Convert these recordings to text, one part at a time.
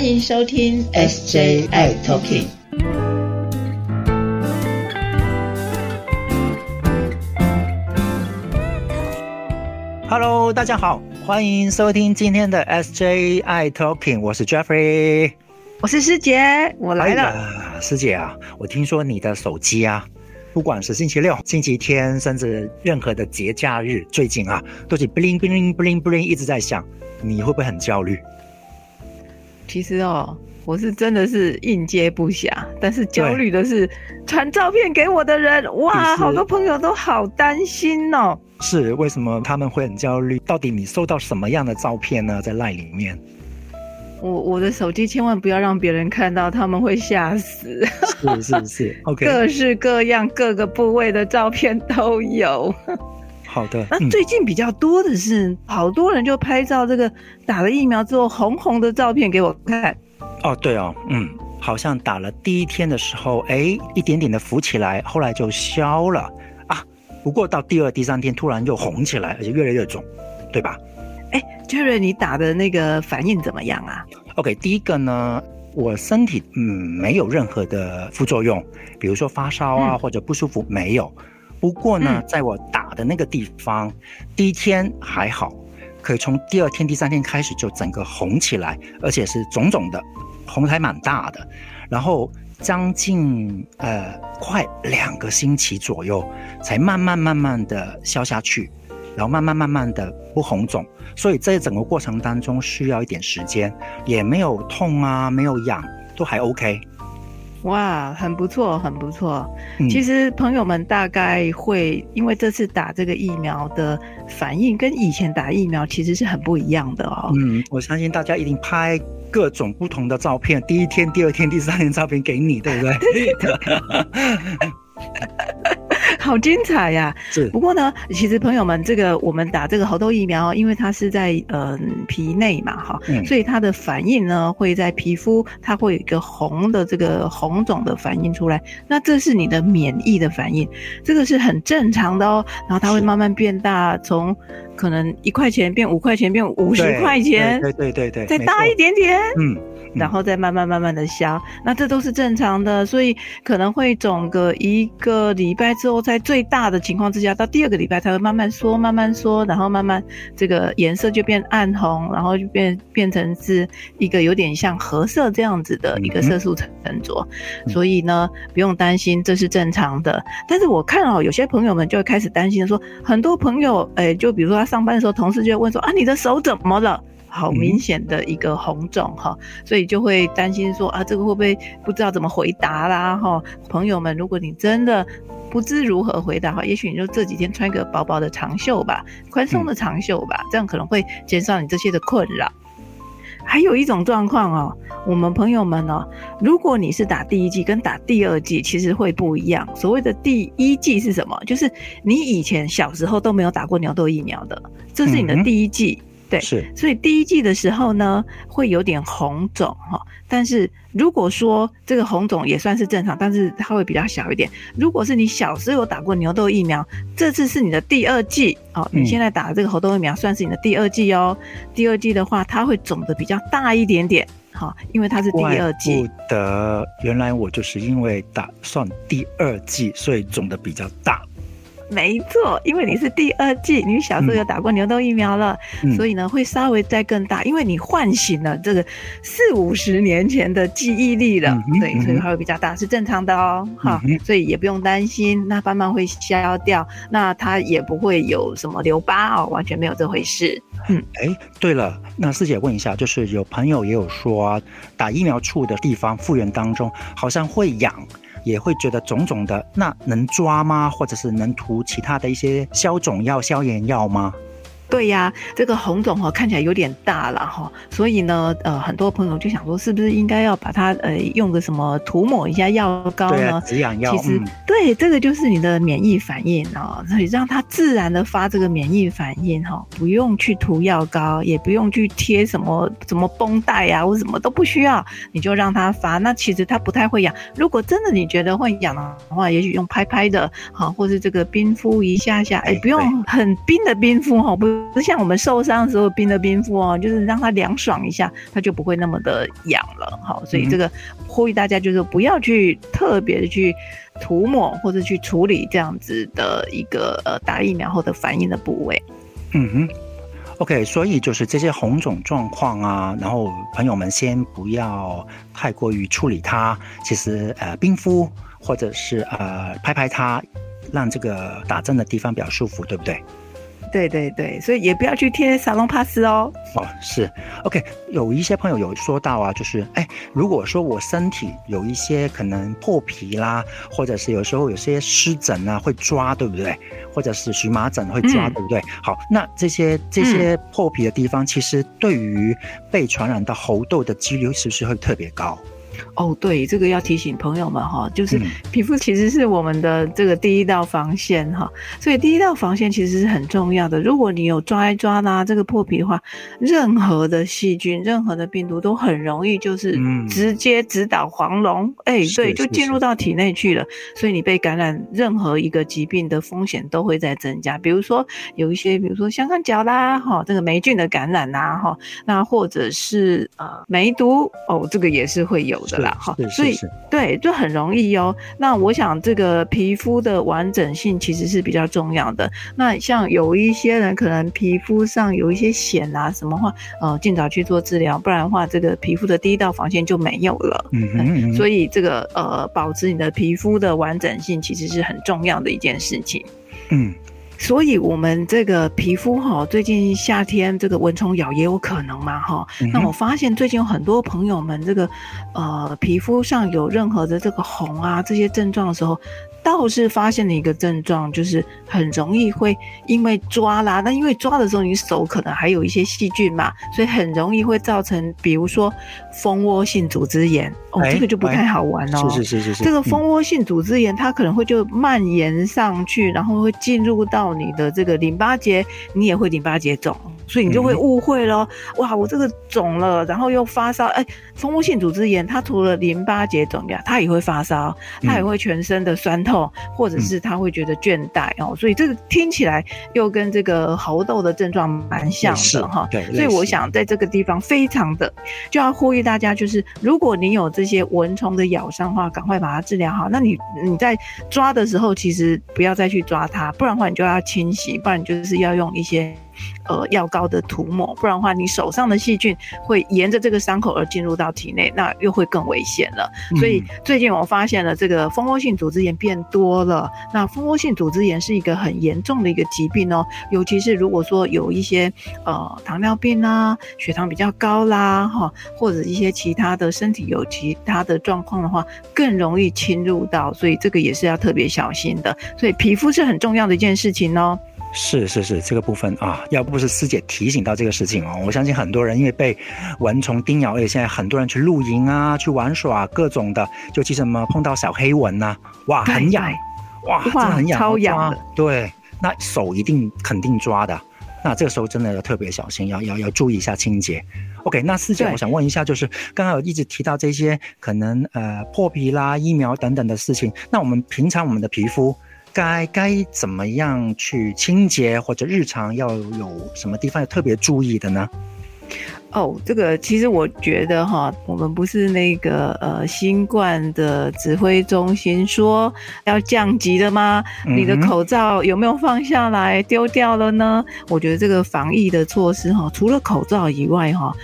欢迎收听 SJI Talking。Hello，大家好，欢迎收听今天的 SJI Talking，我是 Jeffrey，我是师姐，我来了。哎师姐啊，我听说你的手机啊，不管是星期六、星期天，甚至任何的节假日，最近啊，都是 bling bling bling bling 一直在响，你会不会很焦虑？其实哦，我是真的是应接不暇，但是焦虑的是传照片给我的人，哇，好多朋友都好担心哦。是为什么他们会很焦虑？到底你收到什么样的照片呢？在赖里面，我我的手机千万不要让别人看到，他们会吓死。是是是，OK，各式各样、各个部位的照片都有。好的，那最近比较多的是，好多人就拍照这个打了疫苗之后红红的照片给我看。哦，对哦，嗯，好像打了第一天的时候，哎，一点点的浮起来，后来就消了啊。不过到第二、第三天突然又红起来，而且越来越肿，对吧？哎，Jerry，你打的那个反应怎么样啊？OK，第一个呢，我身体嗯没有任何的副作用，比如说发烧啊、或者不舒服没有。不过呢，在我打的那个地方，第一天还好，可以从第二天、第三天开始就整个红起来，而且是肿肿的，红还蛮大的。然后将近呃快两个星期左右，才慢慢慢慢的消下去，然后慢慢慢慢的不红肿。所以在整个过程当中需要一点时间，也没有痛啊，没有痒，都还 OK。哇，很不错，很不错。其实朋友们大概会因为这次打这个疫苗的反应跟以前打疫苗其实是很不一样的哦。嗯，我相信大家一定拍各种不同的照片，第一天、第二天、第三天照片给你，对不对？好精彩呀！是。不过呢，其实朋友们，这个我们打这个猴痘疫苗，因为它是在呃皮内嘛，哈，所以它的反应呢会在皮肤，它会有一个红的这个红肿的反应出来。那这是你的免疫的反应，这个是很正常的哦。然后它会慢慢变大，从可能一块钱变五块钱，变五十块钱，对对对对，再大一点点，嗯。然后再慢慢慢慢的消，那这都是正常的，所以可能会肿个一个礼拜之后，在最大的情况之下，到第二个礼拜才会慢慢缩，慢慢缩，然后慢慢这个颜色就变暗红，然后就变变成是一个有点像褐色这样子的一个色素沉着，所以呢不用担心，这是正常的。但是我看哦，有些朋友们就会开始担心说，很多朋友哎，就比如说他上班的时候，同事就会问说啊，你的手怎么了？好明显的一个红肿哈，所以就会担心说啊，这个会不会不知道怎么回答啦哈？朋友们，如果你真的不知如何回答哈，也许你就这几天穿个薄薄的长袖吧，宽松的长袖吧，这样可能会减少你这些的困扰。还有一种状况哦，我们朋友们哦，如果你是打第一剂跟打第二剂，其实会不一样。所谓的第一剂是什么？就是你以前小时候都没有打过牛痘疫苗的，这是你的第一剂。对，是，所以第一季的时候呢，会有点红肿哈，但是如果说这个红肿也算是正常，但是它会比较小一点。如果是你小时候有打过牛痘疫苗，这次是你的第二季哦，你现在打的这个猴痘疫苗算是你的第二季哦。第二季的话，它会肿的比较大一点点，哈，因为它是第二季。不得，原来我就是因为打算第二季，所以肿的比较大。没错，因为你是第二季，你小时候有打过牛痘疫苗了，所以呢会稍微再更大，因为你唤醒了这个四五十年前的记忆力了，对，所以它会比较大，是正常的哦，哈，所以也不用担心，那慢慢会消掉，那它也不会有什么留疤哦，完全没有这回事。嗯，哎，对了，那师姐问一下，就是有朋友也有说，打疫苗处的地方复原当中好像会痒。也会觉得肿肿的，那能抓吗？或者是能涂其他的一些消肿药、消炎药吗？对呀，这个红肿哈看起来有点大了哈，所以呢，呃，很多朋友就想说，是不是应该要把它呃用个什么涂抹一下药膏呢？止痒药。其实对，这个就是你的免疫反应哦，所以让它自然的发这个免疫反应哈，不用去涂药膏，也不用去贴什么什么绷带啊，或什么都不需要，你就让它发。那其实它不太会痒。如果真的你觉得会痒的话，也许用拍拍的，好，或是这个冰敷一下下，哎，不用很冰的冰敷哈，不。是像我们受伤的时候冰的冰敷哦，就是让它凉爽一下，它就不会那么的痒了。好，所以这个呼吁大家就是不要去特别的去涂抹或者去处理这样子的一个呃打疫苗后的反应的部位。嗯哼。OK，所以就是这些红肿状况啊，然后朋友们先不要太过于处理它，其实呃冰敷或者是呃拍拍它，让这个打针的地方比较舒服，对不对？对对对，所以也不要去贴沙龙 pass 哦。哦，是，OK。有一些朋友有说到啊，就是哎，如果说我身体有一些可能破皮啦，或者是有时候有些湿疹啊会抓，对不对？或者是荨麻疹会抓，对不对？好，那这些这些破皮的地方，其实对于被传染到猴痘的几率是不是会特别高？哦，对，这个要提醒朋友们哈，就是皮肤其实是我们的这个第一道防线哈，所以第一道防线其实是很重要的。如果你有抓一抓啦，这个破皮的话，任何的细菌、任何的病毒都很容易就是直接直捣黄龙，哎，对，就进入到体内去了。所以你被感染任何一个疾病的风险都会在增加。比如说有一些，比如说香港脚啦，哈，这个霉菌的感染呐，哈，那或者是呃梅毒，哦，这个也是会有。的啦，哈，所以对，就很容易哦。那我想这个皮肤的完整性其实是比较重要的。那像有一些人可能皮肤上有一些癣啊什么话，呃，尽早去做治疗，不然的话，这个皮肤的第一道防线就没有了。嗯嗯。所以这个呃，保持你的皮肤的完整性其实是很重要的一件事情。嗯。所以，我们这个皮肤哈，最近夏天这个蚊虫咬也有可能嘛哈。那我发现最近有很多朋友们这个，呃，皮肤上有任何的这个红啊这些症状的时候。倒是发现了一个症状，就是很容易会因为抓啦，那因为抓的时候你手可能还有一些细菌嘛，所以很容易会造成，比如说蜂窝性组织炎哦，这个就不太好玩哦。是是是是。这个蜂窝性组织炎它可能会就蔓延上去，然后会进入到你的这个淋巴结，你也会淋巴结肿。所以你就会误会咯。哇，我这个肿了，然后又发烧，哎，蜂窝性组织炎，它除了淋巴结肿呀，它也会发烧，它也会全身的酸痛，或者是它会觉得倦怠哦，所以这个听起来又跟这个猴痘的症状蛮像的哈。对，所以我想在这个地方非常的就要呼吁大家，就是如果你有这些蚊虫的咬伤的话，赶快把它治疗好。那你你在抓的时候，其实不要再去抓它，不然的话你就要清洗，不然你就是要用一些。呃，药膏的涂抹，不然的话，你手上的细菌会沿着这个伤口而进入到体内，那又会更危险了。所以最近我发现了这个蜂窝性组织炎变多了。那蜂窝性组织炎是一个很严重的一个疾病哦，尤其是如果说有一些呃糖尿病啊、血糖比较高啦，哈，或者一些其他的身体有其他的状况的话，更容易侵入到，所以这个也是要特别小心的。所以皮肤是很重要的一件事情哦。是是是，这个部分啊，要不是师姐提醒到这个事情哦，我相信很多人因为被蚊虫叮咬，而且现在很多人去露营啊，去玩耍各种的，就其什么碰到小黑蚊呐，哇，很痒，哇，真的很痒，超痒的，对，那手一定肯定抓的，那这个时候真的要特别小心，要要要注意一下清洁。OK，那师姐，我想问一下，就是刚刚有一直提到这些可能呃破皮啦、疫苗等等的事情，那我们平常我们的皮肤。该该怎么样去清洁，或者日常要有什么地方要特别注意的呢？哦，这个其实我觉得哈，我们不是那个呃新冠的指挥中心说要降级的吗？你的口罩有没有放下来丢掉了呢？我觉得这个防疫的措施哈，除了口罩以外哈。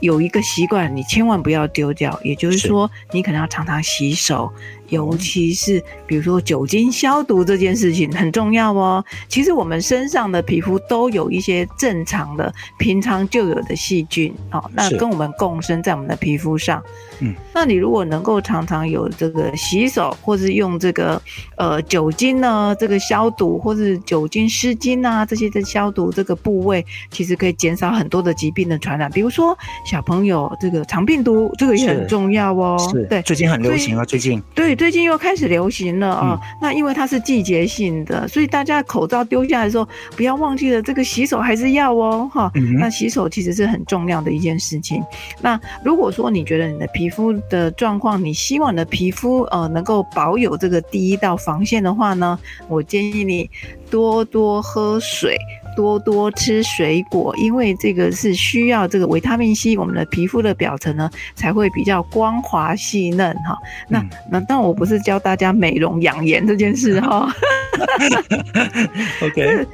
有一个习惯，你千万不要丢掉。也就是说，你可能要常常洗手，尤其是比如说酒精消毒这件事情很重要哦。其实我们身上的皮肤都有一些正常的、平常就有的细菌哦，那跟我们共生在我们的皮肤上。嗯，那你如果能够常常有这个洗手，或是用这个呃酒精呢，这个消毒，或是酒精湿巾啊这些的消毒这个部位，其实可以减少很多的疾病的传染。比如说小朋友这个肠病毒，这个也很重要哦。是，对，最近很流行啊，最近对。对，最近又开始流行了啊。那因为它是季节性的，所以大家口罩丢下来的时候，不要忘记了这个洗手还是要哦，哈。那洗手其实是很重要的一件事情。那如果说你觉得你的皮皮肤的状况，你希望你的皮肤呃能够保有这个第一道防线的话呢，我建议你多多喝水。多多吃水果，因为这个是需要这个维他命 C，我们的皮肤的表层呢才会比较光滑细嫩哈。那那但我不是教大家美容养颜这件事哈。OK。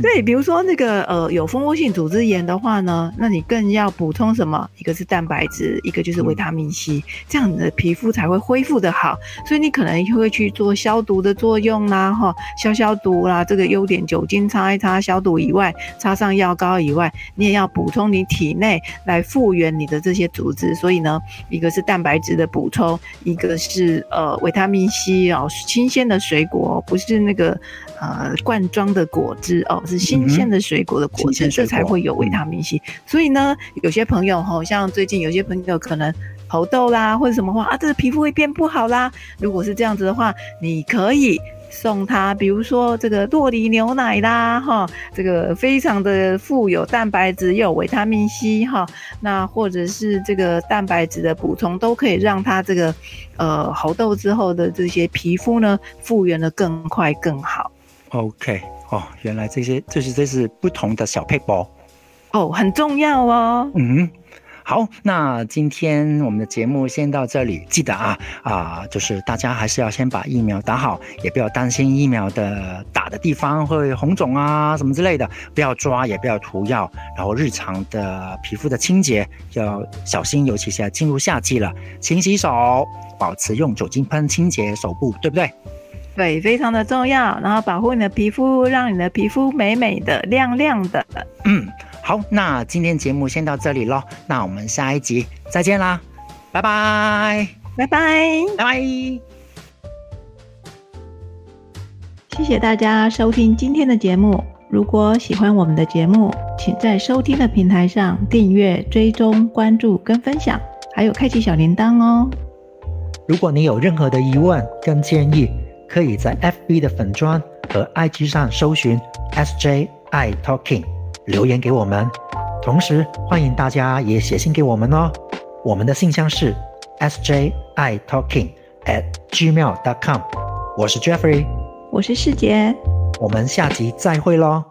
对，比如说那个呃有蜂窝性组织炎的话呢，那你更要补充什么？一个是蛋白质，一个就是维他命 C，这样你的皮肤才会恢复的好。所以你可能会去做消毒的作用啦，哈，消消毒啦，这个优点酒精擦一擦消毒以外，擦上药膏以外，你也要补充你体内来复原你的这些组织。所以呢，一个是蛋白质的补充，一个是呃维他命 C 哦，新鲜的水果不是那个呃罐装的果汁哦。是新鲜的水果的果汁，这才会有维他命 C。所以呢，有些朋友哈，像最近有些朋友可能猴痘啦，或者什么话啊，这个皮肤会变不好啦。如果是这样子的话，你可以送他，比如说这个洛梨牛奶啦，哈，这个非常的富有蛋白质又有维他命 C 哈，那或者是这个蛋白质的补充，都可以让他这个呃猴痘之后的这些皮肤呢复原的更快更好。OK。哦，原来这些这是这是不同的小配包，哦，很重要哦。嗯，好，那今天我们的节目先到这里。记得啊啊，就是大家还是要先把疫苗打好，也不要担心疫苗的打的地方会红肿啊什么之类的，不要抓，也不要涂药。然后日常的皮肤的清洁要小心，尤其是要进入夏季了，勤洗手，保持用酒精喷清洁手部，对不对？对，非常的重要，然后保护你的皮肤，让你的皮肤美美的、亮亮的。嗯，好，那今天节目先到这里喽，那我们下一集再见啦，拜拜，拜拜，拜拜。谢谢大家收听今天的节目。如果喜欢我们的节目，请在收听的平台上订阅、追踪、关注跟分享，还有开启小铃铛哦。如果你有任何的疑问跟建议，可以在 FB 的粉砖和 IG 上搜寻 SJI Talking 留言给我们，同时欢迎大家也写信给我们哦。我们的信箱是 SJI Talking at gmail.com。我是 Jeffrey，我是世杰，我们下集再会喽。